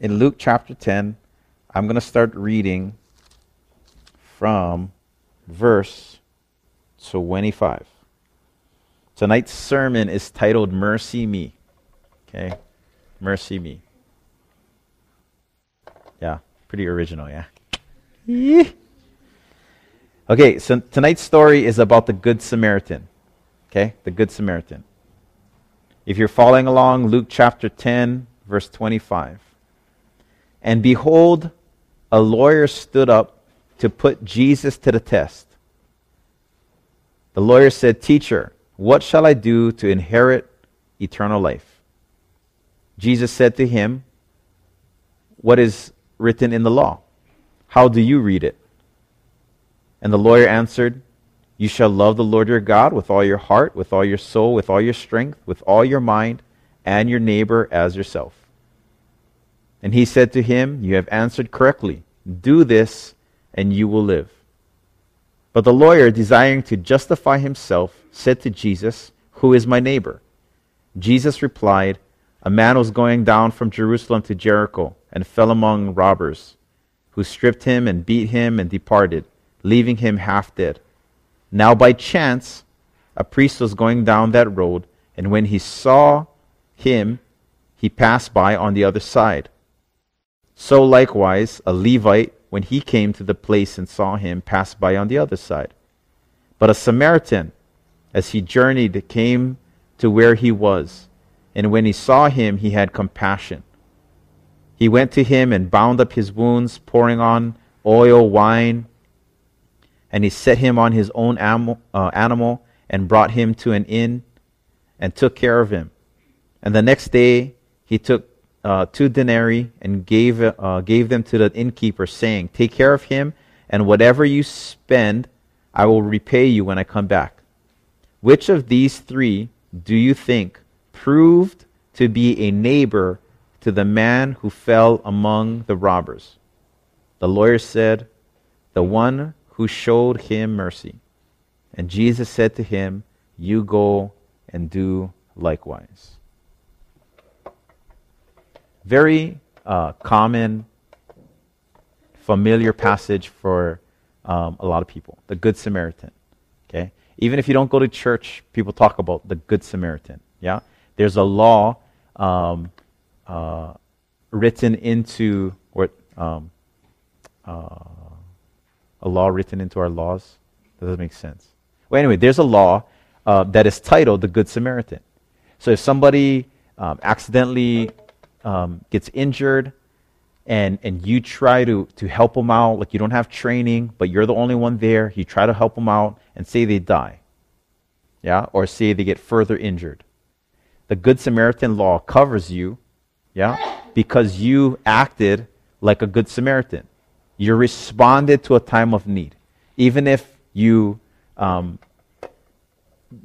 in Luke chapter 10, I'm going to start reading from verse 25. Tonight's sermon is titled Mercy Me. Okay? Mercy Me. Yeah, pretty original, yeah? Okay, so tonight's story is about the Good Samaritan. Okay? The Good Samaritan. If you're following along, Luke chapter 10, verse 25. And behold, a lawyer stood up to put Jesus to the test. The lawyer said, Teacher, what shall I do to inherit eternal life? Jesus said to him, What is written in the law? How do you read it? And the lawyer answered, You shall love the Lord your God with all your heart, with all your soul, with all your strength, with all your mind, and your neighbor as yourself. And he said to him, You have answered correctly. Do this, and you will live. But the lawyer, desiring to justify himself, said to Jesus, Who is my neighbor? Jesus replied, A man was going down from Jerusalem to Jericho and fell among robbers, who stripped him and beat him and departed, leaving him half dead. Now by chance, a priest was going down that road, and when he saw him, he passed by on the other side. So likewise, a Levite when he came to the place and saw him, passed by on the other side. But a Samaritan, as he journeyed, came to where he was, and when he saw him, he had compassion. He went to him and bound up his wounds, pouring on oil, wine, and he set him on his own animal, uh, animal and brought him to an inn and took care of him. And the next day he took uh, two denarii and gave, uh, gave them to the innkeeper, saying, Take care of him, and whatever you spend, I will repay you when I come back. Which of these three do you think proved to be a neighbor to the man who fell among the robbers? The lawyer said, The one who showed him mercy. And Jesus said to him, You go and do likewise very uh, common, familiar passage for um, a lot of people the Good Samaritan. Okay? Even if you don't go to church, people talk about the Good Samaritan. Yeah? There's a law um, uh, written into, or um, uh, a law written into our laws. That doesn't make sense. Well, anyway, there's a law uh, that is titled the Good Samaritan. So if somebody um, accidentally um, gets injured and, and you try to, to help them out, like you don't have training, but you're the only one there, you try to help them out and say they die. Yeah? Or say they get further injured. The Good Samaritan law covers you, yeah? Because you acted like a Good Samaritan. You responded to a time of need. Even if you um,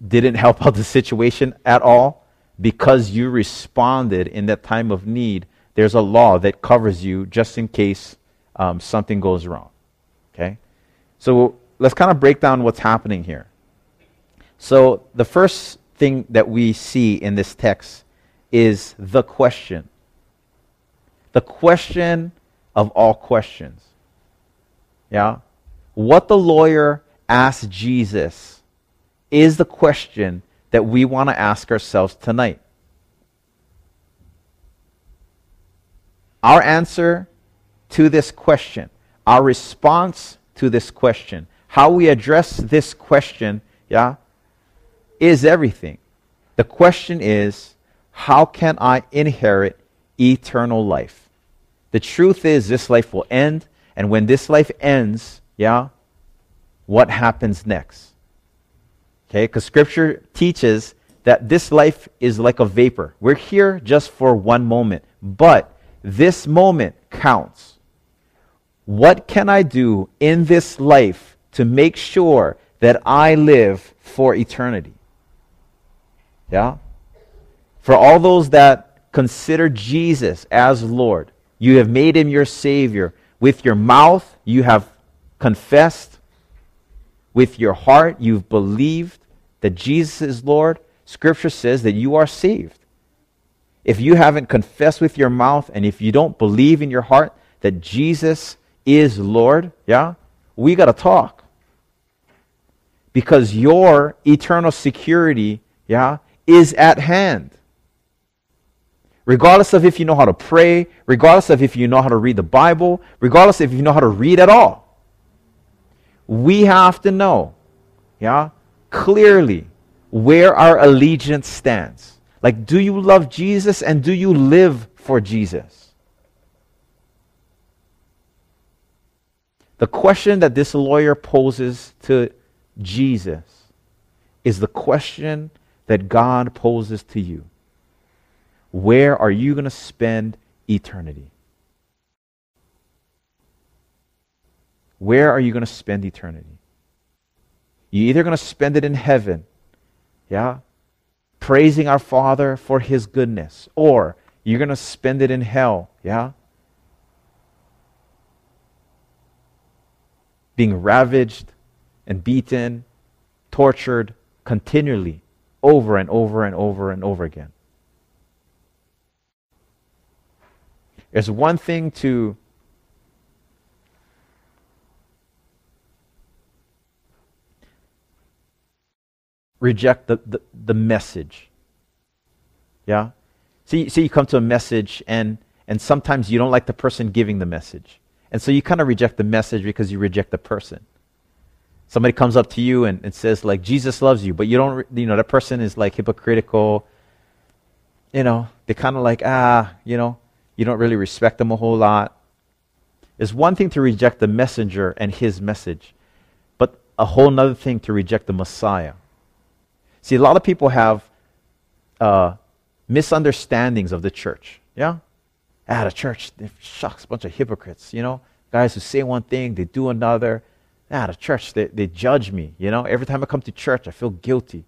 didn't help out the situation at all, because you responded in that time of need, there's a law that covers you just in case um, something goes wrong. Okay? So let's kind of break down what's happening here. So the first thing that we see in this text is the question. The question of all questions. Yeah? What the lawyer asked Jesus is the question that we want to ask ourselves tonight. Our answer to this question, our response to this question, how we address this question, yeah, is everything. The question is, how can I inherit eternal life? The truth is, this life will end, and when this life ends, yeah, what happens next? Okay, because scripture teaches that this life is like a vapor. We're here just for one moment, but this moment counts. What can I do in this life to make sure that I live for eternity? Yeah? For all those that consider Jesus as Lord, you have made him your Savior. With your mouth, you have confessed. With your heart, you've believed that Jesus is Lord, Scripture says that you are saved. if you haven't confessed with your mouth and if you don't believe in your heart that Jesus is Lord, yeah, we got to talk. Because your eternal security, yeah, is at hand. Regardless of if you know how to pray, regardless of if you know how to read the Bible, regardless if you know how to read at all. We have to know, yeah, clearly where our allegiance stands. Like, do you love Jesus and do you live for Jesus? The question that this lawyer poses to Jesus is the question that God poses to you. Where are you going to spend eternity? Where are you going to spend eternity? You're either going to spend it in heaven, yeah, praising our Father for His goodness, or you're going to spend it in hell, yeah, being ravaged and beaten, tortured continually over and over and over and over again. It's one thing to reject the, the, the message. Yeah? See, see, you come to a message and, and sometimes you don't like the person giving the message. And so you kind of reject the message because you reject the person. Somebody comes up to you and, and says, like, Jesus loves you, but you don't, you know, that person is like hypocritical. You know, they're kind of like, ah, you know, you don't really respect them a whole lot. It's one thing to reject the messenger and his message, but a whole other thing to reject the Messiah. See, a lot of people have uh, misunderstandings of the church. Yeah? Ah, the church, shucks, a bunch of hypocrites, you know? Guys who say one thing, they do another. Ah, the church, they, they judge me, you know? Every time I come to church, I feel guilty.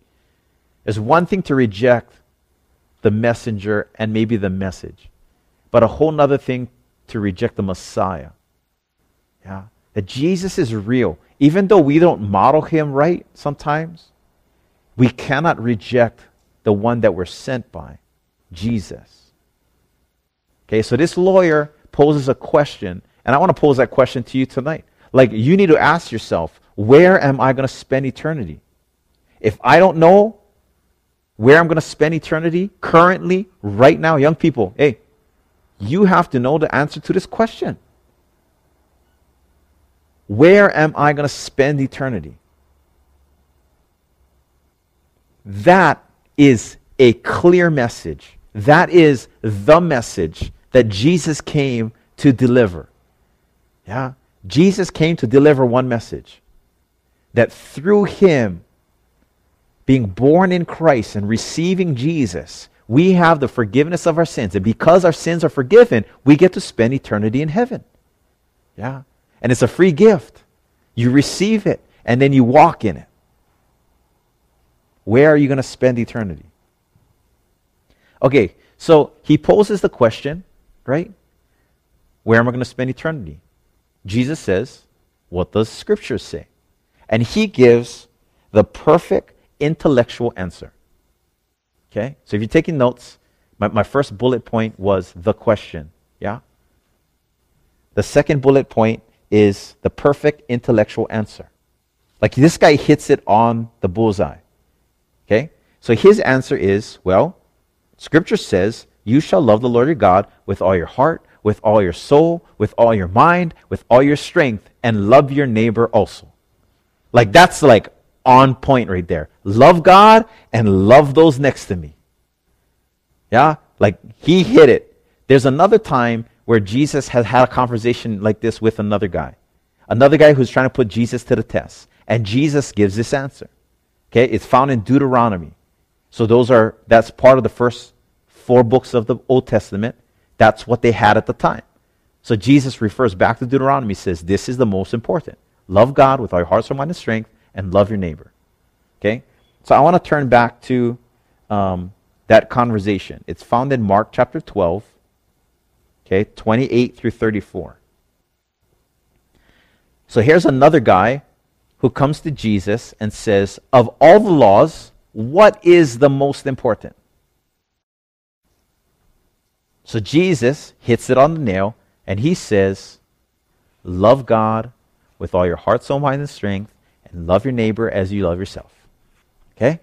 There's one thing to reject the messenger and maybe the message but a whole nother thing to reject the Messiah. Yeah. That Jesus is real. Even though we don't model him right sometimes, we cannot reject the one that we're sent by, Jesus. Okay, so this lawyer poses a question, and I want to pose that question to you tonight. Like, you need to ask yourself, where am I going to spend eternity? If I don't know where I'm going to spend eternity currently, right now, young people, hey, you have to know the answer to this question Where am I going to spend eternity? That is a clear message. That is the message that Jesus came to deliver. Yeah? Jesus came to deliver one message that through him, being born in Christ and receiving Jesus, we have the forgiveness of our sins. And because our sins are forgiven, we get to spend eternity in heaven. Yeah. And it's a free gift. You receive it and then you walk in it. Where are you going to spend eternity? Okay, so he poses the question, right? Where am I going to spend eternity? Jesus says, What does Scripture say? And he gives the perfect intellectual answer. Okay? So if you're taking notes, my, my first bullet point was the question. Yeah? The second bullet point is the perfect intellectual answer. Like this guy hits it on the bullseye. Okay? So his answer is well, Scripture says, You shall love the Lord your God with all your heart, with all your soul, with all your mind, with all your strength, and love your neighbor also. Like that's like on point right there. Love God and love those next to me. Yeah? Like he hit it. There's another time where Jesus has had a conversation like this with another guy. Another guy who's trying to put Jesus to the test. And Jesus gives this answer. Okay? It's found in Deuteronomy. So those are that's part of the first four books of the Old Testament. That's what they had at the time. So Jesus refers back to Deuteronomy, says, This is the most important. Love God with all your heart, soul, mind, and strength, and love your neighbor. Okay? So I want to turn back to um, that conversation. It's found in Mark chapter 12, okay, 28 through 34. So here's another guy who comes to Jesus and says, Of all the laws, what is the most important? So Jesus hits it on the nail and he says, Love God with all your heart, soul, mind, and strength, and love your neighbor as you love yourself. Okay?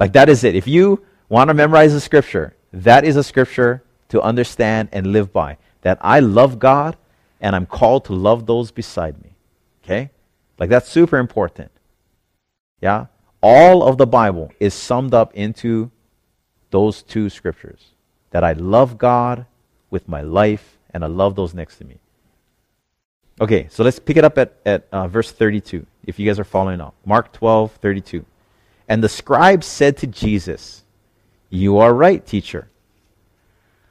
Like that is it. If you want to memorize the scripture, that is a scripture to understand and live by. That I love God and I'm called to love those beside me. Okay? Like that's super important. Yeah? All of the Bible is summed up into those two scriptures that I love God with my life and I love those next to me. Okay, so let's pick it up at, at uh, verse 32, if you guys are following along. Mark 12, 32. And the scribe said to Jesus, You are right, teacher.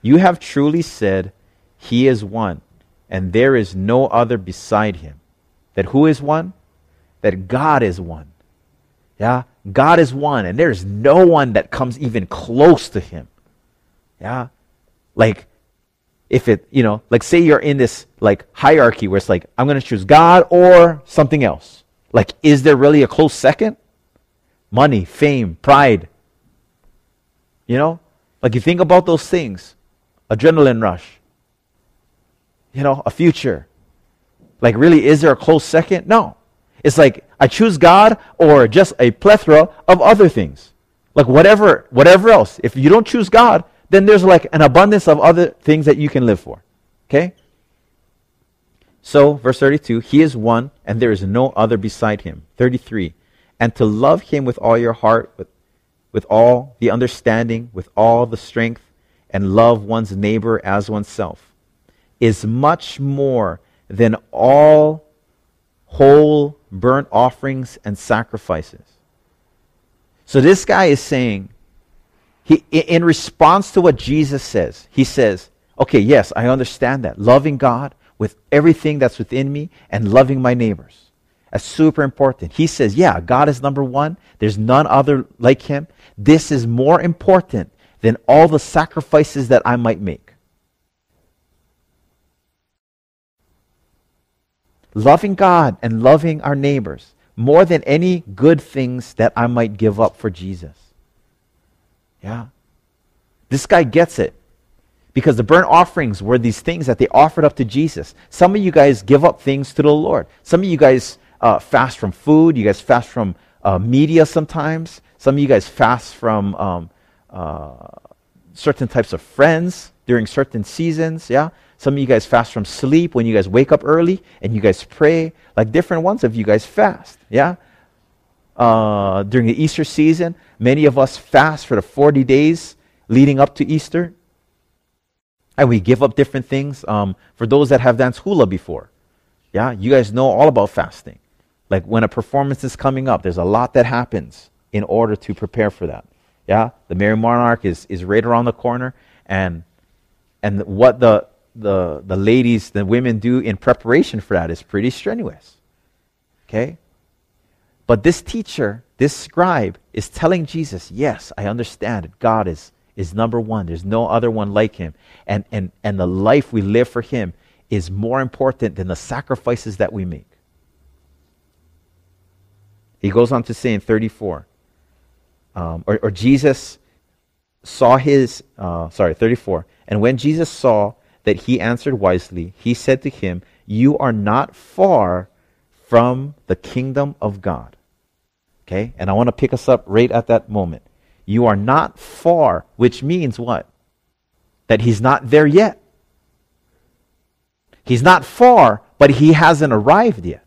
You have truly said, He is one, and there is no other beside him. That who is one? That God is one. Yeah? God is one, and there is no one that comes even close to him. Yeah? Like, if it, you know, like say you're in this like hierarchy where it's like, I'm going to choose God or something else. Like, is there really a close second? Money, fame, pride. You know? Like, you think about those things adrenaline rush, you know, a future. Like, really, is there a close second? No. It's like I choose God or just a plethora of other things. Like whatever, whatever else. If you don't choose God, then there's like an abundance of other things that you can live for. Okay? So, verse 32, He is one, and there is no other beside Him. 33, and to love Him with all your heart, with, with all the understanding, with all the strength, and love one's neighbor as oneself, is much more than all whole burnt offerings and sacrifices. So this guy is saying, he, in response to what Jesus says, he says, okay, yes, I understand that. Loving God with everything that's within me and loving my neighbors. That's super important. He says, yeah, God is number one. There's none other like him. This is more important than all the sacrifices that I might make. Loving God and loving our neighbors more than any good things that I might give up for Jesus. Yeah. This guy gets it. Because the burnt offerings were these things that they offered up to Jesus. Some of you guys give up things to the Lord. Some of you guys uh, fast from food. You guys fast from uh, media sometimes. Some of you guys fast from um, uh, certain types of friends during certain seasons. Yeah. Some of you guys fast from sleep when you guys wake up early and you guys pray. Like different ones of you guys fast. Yeah? Uh, during the Easter season, many of us fast for the 40 days leading up to Easter. And we give up different things. Um, for those that have danced hula before, yeah, you guys know all about fasting. Like when a performance is coming up, there's a lot that happens in order to prepare for that. Yeah, the Merrie Monarch is, is right around the corner, and and what the the, the ladies, the women do in preparation for that is pretty strenuous. Okay? But this teacher, this scribe, is telling Jesus, yes, I understand it. God is, is number one. There's no other one like him. And, and, and the life we live for him is more important than the sacrifices that we make. He goes on to say in 34, um, or, or, Jesus saw his, uh, sorry, 34. And when Jesus saw that he answered wisely, he said to him, You are not far from the kingdom of God. Okay? And I want to pick us up right at that moment. You are not far, which means what? That he's not there yet. He's not far, but he hasn't arrived yet.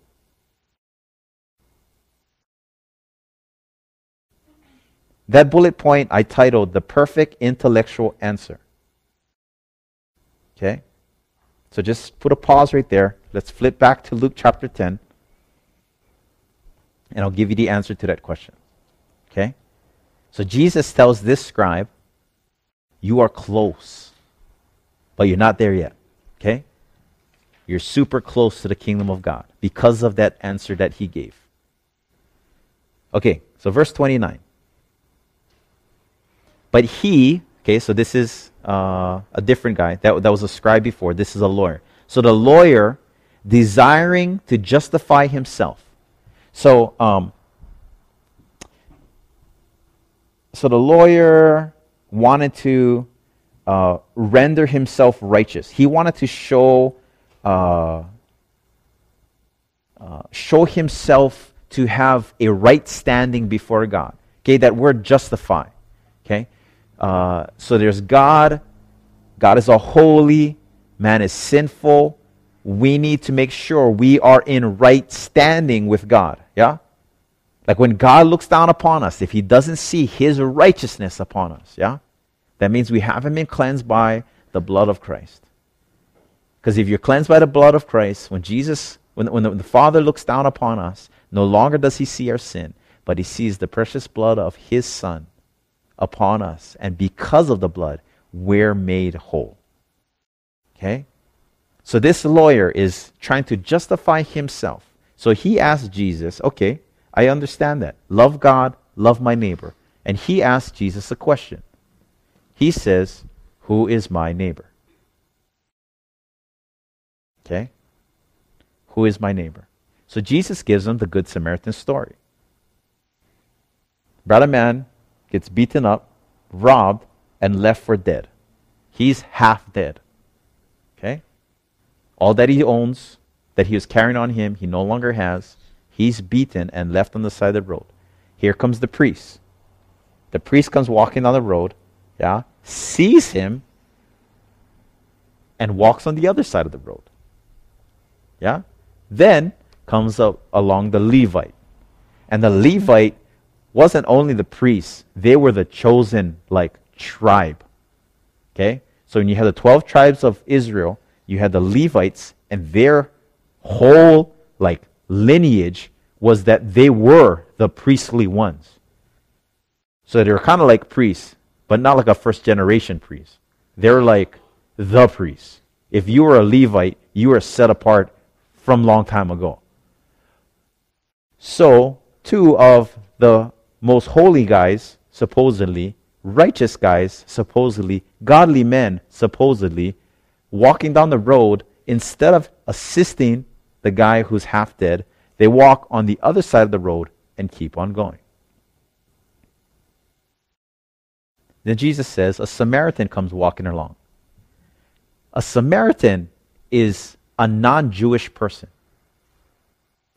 That bullet point I titled The Perfect Intellectual Answer. Okay? So just put a pause right there. Let's flip back to Luke chapter 10. And I'll give you the answer to that question. Okay? So Jesus tells this scribe, You are close, but you're not there yet. Okay? You're super close to the kingdom of God because of that answer that he gave. Okay, so verse 29. But he, okay, so this is uh, a different guy. That, that was a scribe before. This is a lawyer. So the lawyer, desiring to justify himself. So, um, so the lawyer wanted to uh, render himself righteous. He wanted to show, uh, uh, show himself to have a right standing before God. Okay, that word justify. Okay, uh, so there's God. God is a holy, man is sinful. We need to make sure we are in right standing with God. Yeah? Like when God looks down upon us, if he doesn't see his righteousness upon us, yeah? That means we haven't been cleansed by the blood of Christ. Because if you're cleansed by the blood of Christ, when Jesus, when, when the, the Father looks down upon us, no longer does he see our sin, but he sees the precious blood of his Son upon us. And because of the blood, we're made whole. Okay? So this lawyer is trying to justify himself. So he asked Jesus, okay, I understand that. Love God, love my neighbor. And he asked Jesus a question he says, Who is my neighbor? Okay? Who is my neighbor? So Jesus gives him the Good Samaritan story. Brother man gets beaten up, robbed, and left for dead. He's half dead. Okay? All that he owns, that he was carrying on him, he no longer has. He's beaten and left on the side of the road. Here comes the priest. The priest comes walking on the road, yeah, sees him and walks on the other side of the road. Yeah? Then comes up along the Levite. And the Levite wasn't only the priests, they were the chosen like tribe. Okay? So when you had the 12 tribes of Israel, you had the Levites and their whole like lineage was that they were the priestly ones. So they were kind of like priests but not like a first generation priest. They're like the priests. If you were a Levite, you were set apart from long time ago. So, two of the most holy guys, supposedly, righteous guys, supposedly, godly men, supposedly, walking down the road, instead of assisting the guy who's half dead, they walk on the other side of the road and keep on going. Then Jesus says, a Samaritan comes walking along. A Samaritan is a non Jewish person.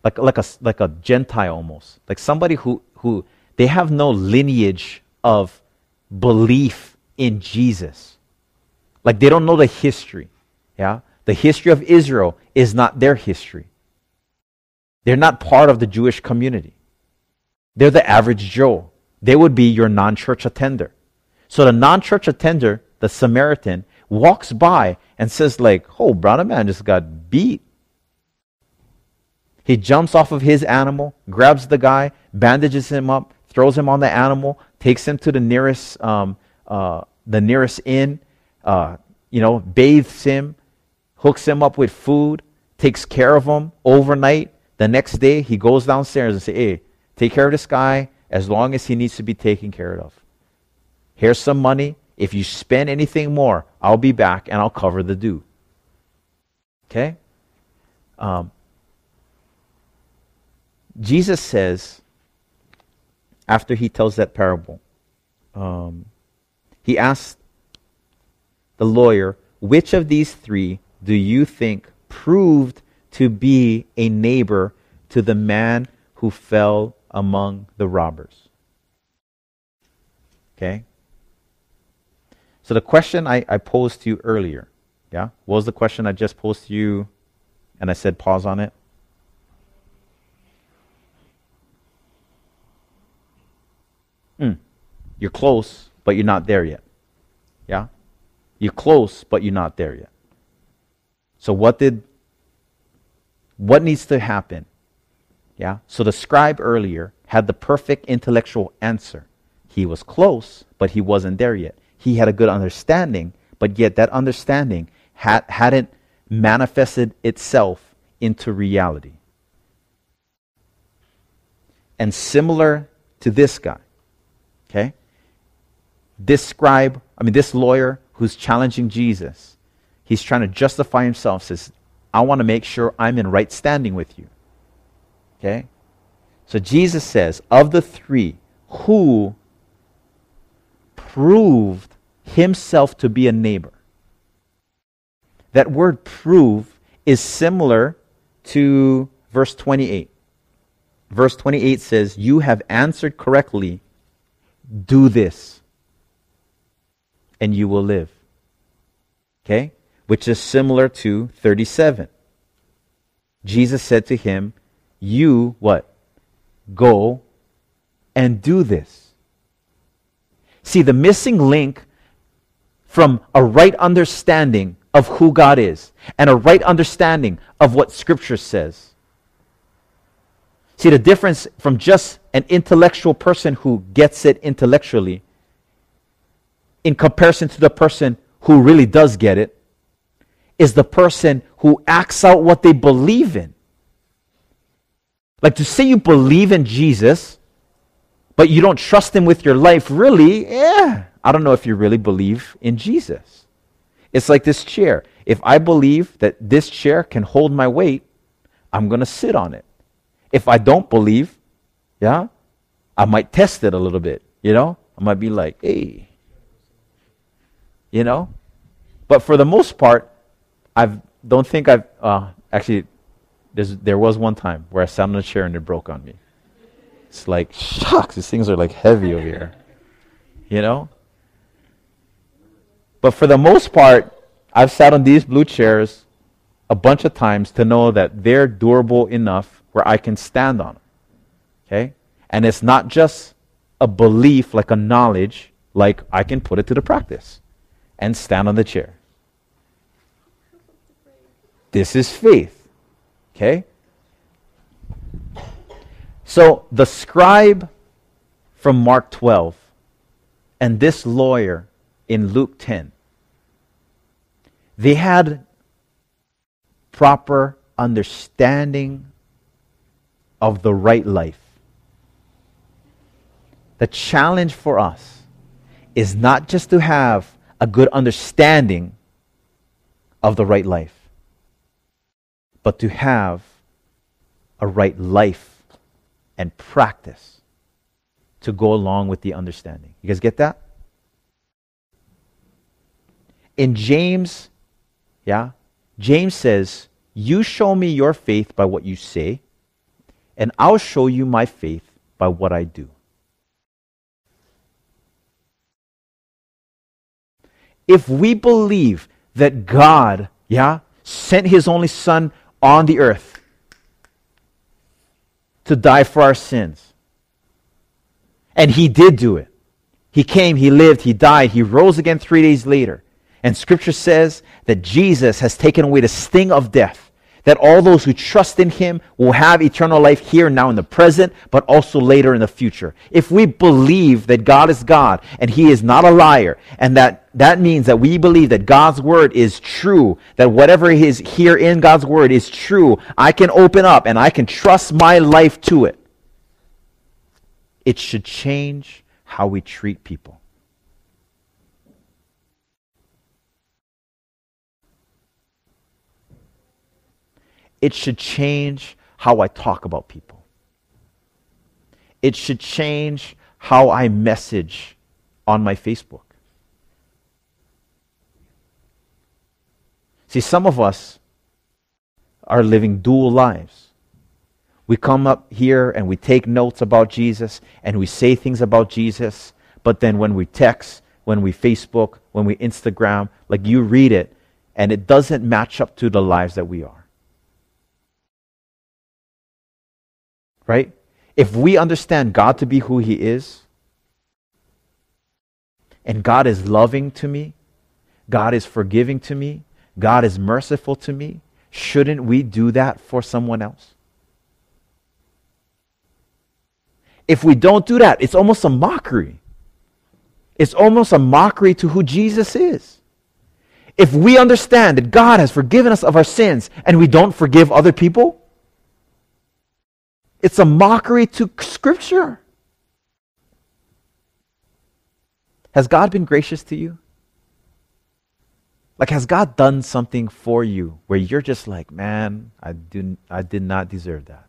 Like, like, a, like a Gentile almost. Like somebody who, who they have no lineage of belief in Jesus. Like they don't know the history. Yeah? The history of Israel is not their history. They're not part of the Jewish community. They're the average Joe. They would be your non church attender. So the non-church attender, the Samaritan, walks by and says like, oh, brother man just got beat. He jumps off of his animal, grabs the guy, bandages him up, throws him on the animal, takes him to the nearest, um, uh, the nearest inn, uh, you know, bathes him, hooks him up with food, takes care of him overnight. The next day, he goes downstairs and say, hey, take care of this guy as long as he needs to be taken care of. Here's some money. If you spend anything more, I'll be back and I'll cover the due. Okay? Um, Jesus says, after he tells that parable, um, he asks the lawyer, which of these three do you think proved to be a neighbor to the man who fell among the robbers? Okay? So the question I, I posed to you earlier, yeah? What was the question I just posed to you and I said pause on it? You're close, but you're not there yet. Yeah? You're close, but you're not there yet. So what did what needs to happen? Yeah? So the scribe earlier had the perfect intellectual answer. He was close, but he wasn't there yet he had a good understanding, but yet that understanding had, hadn't manifested itself into reality. And similar to this guy, okay? This scribe, I mean, this lawyer who's challenging Jesus, he's trying to justify himself, says, I want to make sure I'm in right standing with you. Okay? So Jesus says, of the three, who proved himself to be a neighbor. That word prove is similar to verse 28. Verse 28 says, You have answered correctly. Do this, and you will live. Okay? Which is similar to 37. Jesus said to him, You what? Go and do this. See, the missing link from a right understanding of who God is and a right understanding of what Scripture says. See, the difference from just an intellectual person who gets it intellectually in comparison to the person who really does get it is the person who acts out what they believe in. Like to say you believe in Jesus, but you don't trust him with your life, really, yeah, I don't know if you really believe in Jesus. It's like this chair. If I believe that this chair can hold my weight, I'm going to sit on it. If I don't believe, yeah, I might test it a little bit, you know? I might be like, hey, you know? But for the most part, I don't think I've, uh, actually, there was one time where I sat on a chair and it broke on me. It's like, shucks, these things are like heavy over here. You know? But for the most part, I've sat on these blue chairs a bunch of times to know that they're durable enough where I can stand on them. Okay? And it's not just a belief, like a knowledge, like I can put it to the practice and stand on the chair. This is faith. Okay? So the scribe from Mark 12 and this lawyer in Luke 10, they had proper understanding of the right life. The challenge for us is not just to have a good understanding of the right life, but to have a right life and practice to go along with the understanding. You guys get that? In James, yeah, James says, You show me your faith by what you say, and I'll show you my faith by what I do. If we believe that God, yeah, sent his only son on the earth to die for our sins. And he did do it. He came, he lived, he died, he rose again three days later. And scripture says that Jesus has taken away the sting of death that all those who trust in him will have eternal life here now in the present, but also later in the future. If we believe that God is God and he is not a liar, and that that means that we believe that God's word is true, that whatever is here in God's word is true, I can open up and I can trust my life to it. It should change how we treat people. It should change how I talk about people. It should change how I message on my Facebook. See, some of us are living dual lives. We come up here and we take notes about Jesus and we say things about Jesus, but then when we text, when we Facebook, when we Instagram, like you read it, and it doesn't match up to the lives that we are. Right? If we understand God to be who He is, and God is loving to me, God is forgiving to me, God is merciful to me, shouldn't we do that for someone else? If we don't do that, it's almost a mockery. It's almost a mockery to who Jesus is. If we understand that God has forgiven us of our sins and we don't forgive other people, it's a mockery to Scripture. Has God been gracious to you? Like, has God done something for you where you're just like, man, I, do, I did not deserve that?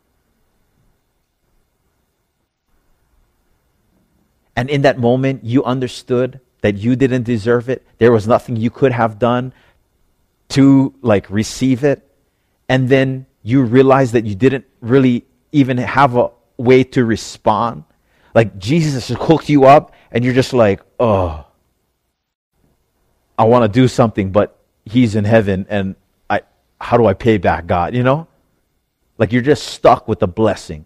And in that moment, you understood that you didn't deserve it. There was nothing you could have done to like receive it. And then you realized that you didn't really even have a way to respond. Like Jesus has hooked you up and you're just like, oh, I want to do something, but he's in heaven and I how do I pay back God, you know? Like you're just stuck with the blessing.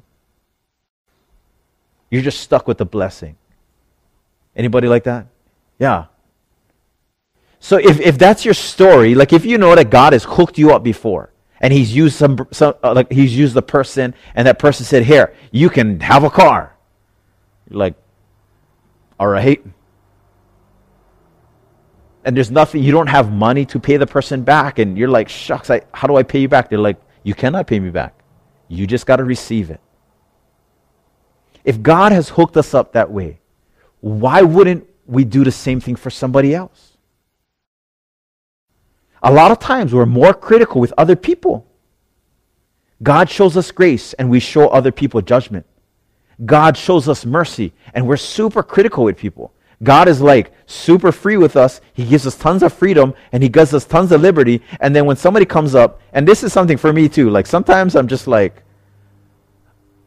You're just stuck with the blessing. Anybody like that? Yeah. So if, if that's your story, like if you know that God has hooked you up before, and he's used some, some uh, like he's used the person, and that person said, "Here, you can have a car." You're like, all right. And there's nothing, you don't have money to pay the person back, and you're like, shucks, I, how do I pay you back? They're like, you cannot pay me back. You just got to receive it. If God has hooked us up that way, why wouldn't we do the same thing for somebody else? A lot of times we're more critical with other people. God shows us grace and we show other people judgment. God shows us mercy and we're super critical with people. God is like super free with us. He gives us tons of freedom and he gives us tons of liberty. And then when somebody comes up, and this is something for me too, like sometimes I'm just like,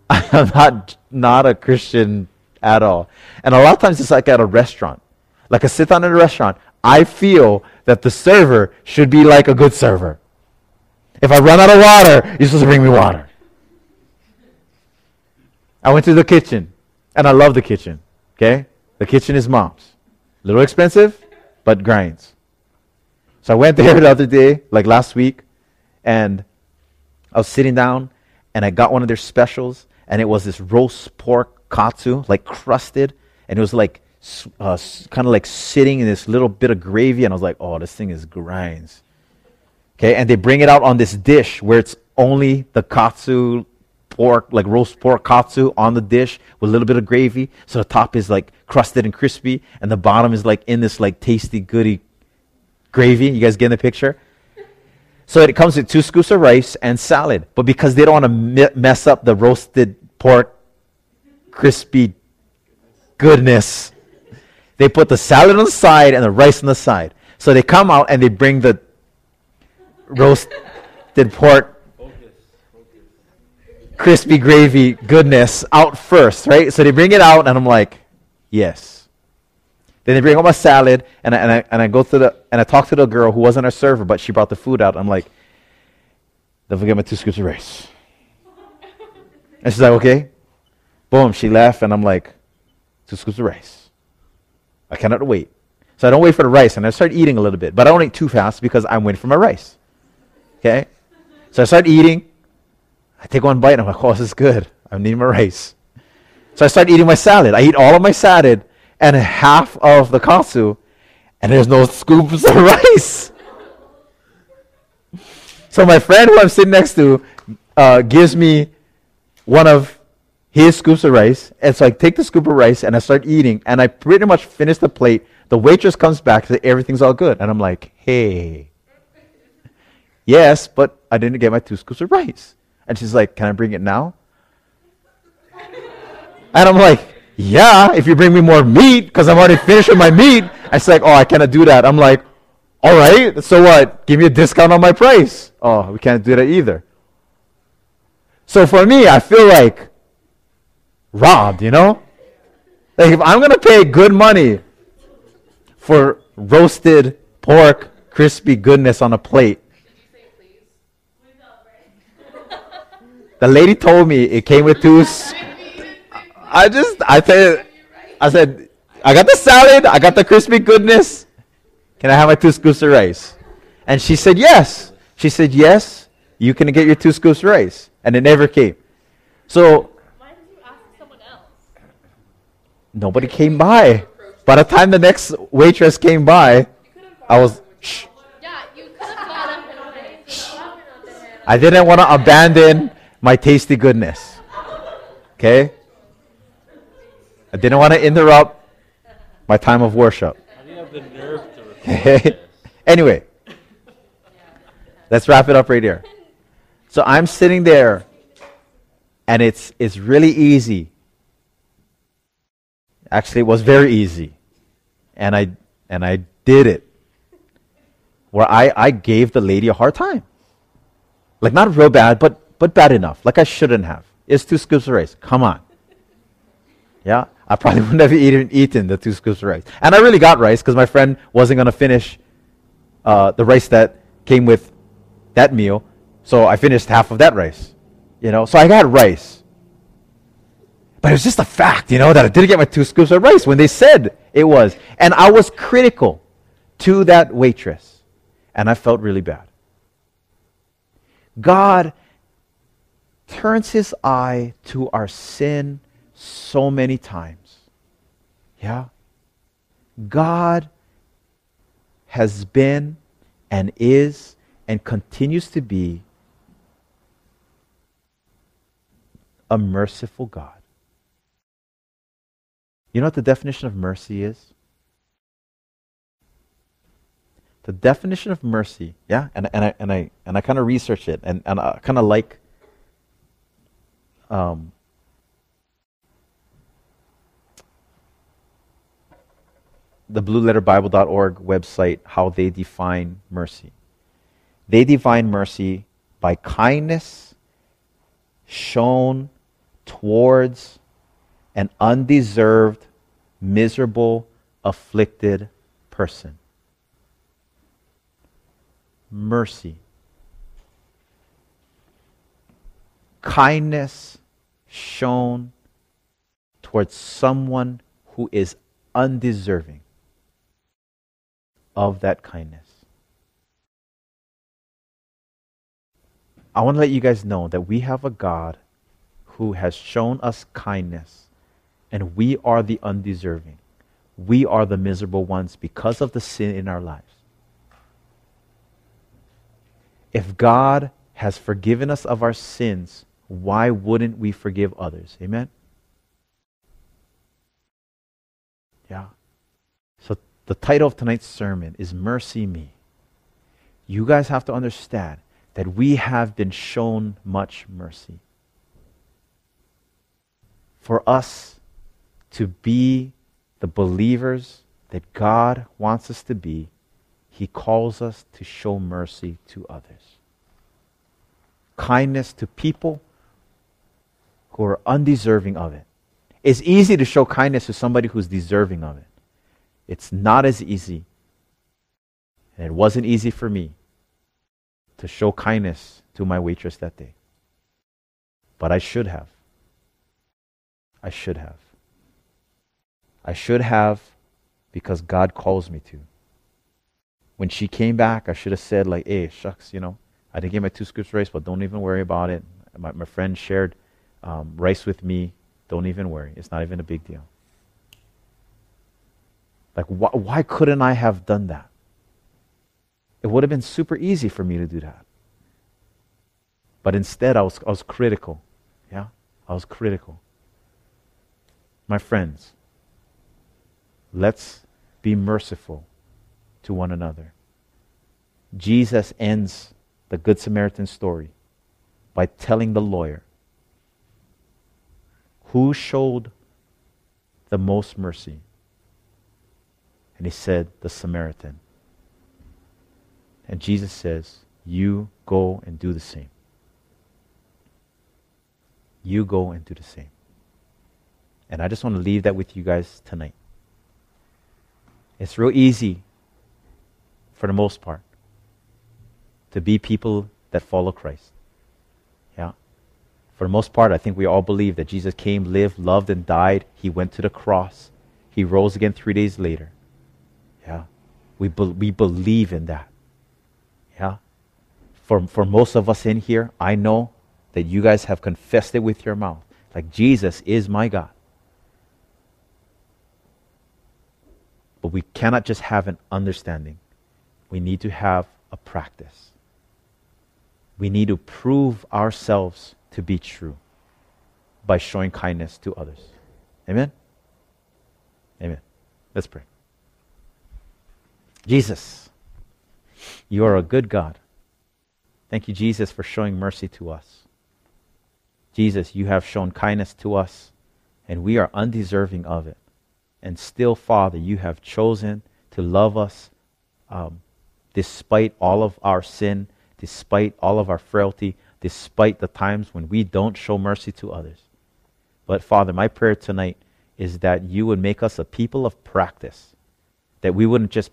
I'm not, not a Christian at all. And a lot of times it's like at a restaurant. Like I sit down at a restaurant, I feel that the server should be like a good server. If I run out of water, you're supposed to bring me water. I went to the kitchen, and I love the kitchen. Okay? The kitchen is mom's. A little expensive, but grinds. So I went there the other day, like last week, and I was sitting down, and I got one of their specials, and it was this roast pork katsu, like crusted, and it was like uh, kind of like sitting in this little bit of gravy, and I was like, oh, this thing is grinds. Okay, and they bring it out on this dish where it's only the katsu pork, like roast pork katsu on the dish with a little bit of gravy. So the top is like crusted and crispy, and the bottom is like in this like tasty, goody gravy. You guys get the picture? So it comes with two scoops of rice and salad. But because they don't want to mess up the roasted pork, crispy goodness, they put the salad on the side and the rice on the side. So they come out and they bring the roasted pork crispy gravy goodness out first, right? So they bring it out, and I'm like, yes. Then they bring out my salad, and I, and I, and I go to the, and I talk to the girl who wasn't our server, but she brought the food out. I'm like, don't forget my two scoops of rice. And she's like, okay. Boom, she left, and I'm like, two scoops of rice. I cannot wait. So I don't wait for the rice, and I start eating a little bit, but I don't eat too fast because I'm waiting for my rice. Okay? So I start eating, I take one bite and I'm like, oh, this is good. I'm needing my rice. So I start eating my salad. I eat all of my salad and half of the katsu, and there's no scoops of rice. so my friend who I'm sitting next to uh, gives me one of his scoops of rice. And so I take the scoop of rice and I start eating, and I pretty much finish the plate. The waitress comes back and everything's all good. And I'm like, hey. Yes, but I didn't get my two scoops of rice. And she's like, Can I bring it now? And I'm like, Yeah, if you bring me more meat, because I'm already finished with my meat. I she's like, Oh, I cannot do that. I'm like, All right, so what? Give me a discount on my price. Oh, we can't do that either. So for me, I feel like robbed, you know? Like if I'm going to pay good money for roasted pork, crispy goodness on a plate, The lady told me it came with two. I just, I said, I said, I got the salad, I got the crispy goodness. Can I have my two scoops of rice? And she said yes. She said yes. You can get your two scoops of rice, and it never came. So nobody came by. By the time the next waitress came by, I was. Shh. I didn't want to abandon my tasty goodness. Okay? I didn't want to interrupt my time of worship. You have? Okay? anyway, let's wrap it up right here. So I'm sitting there, and it's, it's really easy. Actually, it was very easy. And I, And I did it. Where I, I gave the lady a hard time. Like, not real bad, but, but bad enough. Like I shouldn't have. It's two scoops of rice. Come on. Yeah? I probably wouldn't have even eaten the two scoops of rice. And I really got rice because my friend wasn't going to finish uh, the rice that came with that meal. So I finished half of that rice. You know, so I got rice. But it was just a fact, you know, that I didn't get my two scoops of rice when they said it was. And I was critical to that waitress. And I felt really bad. God turns his eye to our sin so many times. Yeah? God has been and is and continues to be a merciful God. You know what the definition of mercy is? The definition of mercy, yeah, and, and I and I and I kind of researched it, and, and I kind of like um, the blueletterbible.org website how they define mercy. They define mercy by kindness shown towards an undeserved, miserable, afflicted person. Mercy. Kindness shown towards someone who is undeserving of that kindness. I want to let you guys know that we have a God who has shown us kindness, and we are the undeserving. We are the miserable ones because of the sin in our lives. If God has forgiven us of our sins, why wouldn't we forgive others? Amen? Yeah. So the title of tonight's sermon is Mercy Me. You guys have to understand that we have been shown much mercy. For us to be the believers that God wants us to be, He calls us to show mercy to others. Kindness to people who are undeserving of it. It's easy to show kindness to somebody who's deserving of it. It's not as easy. And it wasn't easy for me to show kindness to my waitress that day. But I should have. I should have. I should have because God calls me to. When she came back, I should have said, like, hey, shucks, you know, I didn't get my two scoops of rice, but don't even worry about it. My, my friend shared um, rice with me. Don't even worry. It's not even a big deal. Like, wh- why couldn't I have done that? It would have been super easy for me to do that. But instead, I was, I was critical. Yeah? I was critical. My friends, let's be merciful to one another. Jesus ends the Good Samaritan story by telling the lawyer who showed the most mercy. And he said, The Samaritan. And Jesus says, You go and do the same. You go and do the same. And I just want to leave that with you guys tonight. It's real easy, for the most part, to be people that follow Christ. Yeah? For the most part, I think we all believe that Jesus came, lived, loved, and died. He went to the cross. He rose again three days later. Yeah? We, be- we believe in that. Yeah? For, for most of us in here, I know that you guys have confessed it with your mouth. Like, Jesus is my God. But we cannot just have an understanding. We need to have a practice. We need to prove ourselves to be true by showing kindness to others. Amen? Amen. Let's pray. Jesus, you are a good God. Thank you, Jesus, for showing mercy to us. Jesus, you have shown kindness to us, and we are undeserving of it. And still, Father, you have chosen to love us um, despite all of our sin, despite all of our frailty, despite the times when we don't show mercy to others. But Father, my prayer tonight is that you would make us a people of practice, that we wouldn't just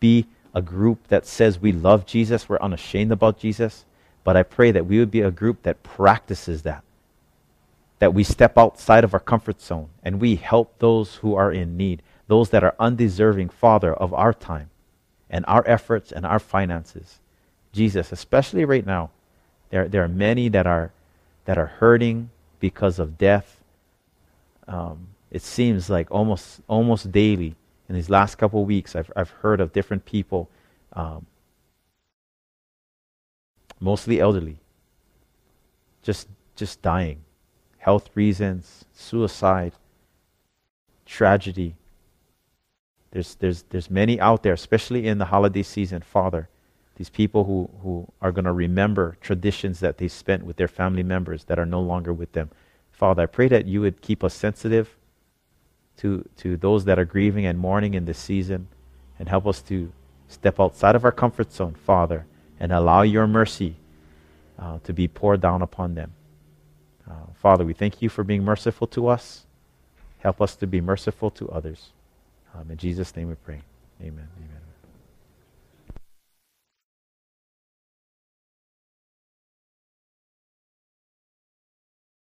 be a group that says we love Jesus, we're unashamed about Jesus, but I pray that we would be a group that practices that. That we step outside of our comfort zone and we help those who are in need, those that are undeserving, Father, of our time and our efforts and our finances. Jesus, especially right now, there, there are many that are, that are hurting because of death. Um, it seems like almost, almost daily in these last couple of weeks, I've, I've heard of different people, um, mostly elderly, just, just dying. Health reasons, suicide, tragedy. There's, there's, there's many out there, especially in the holiday season, Father. These people who, who are going to remember traditions that they spent with their family members that are no longer with them. Father, I pray that you would keep us sensitive to, to those that are grieving and mourning in this season and help us to step outside of our comfort zone, Father, and allow your mercy uh, to be poured down upon them. Uh, Father, we thank you for being merciful to us. Help us to be merciful to others. Um, in Jesus' name we pray. Amen. Amen.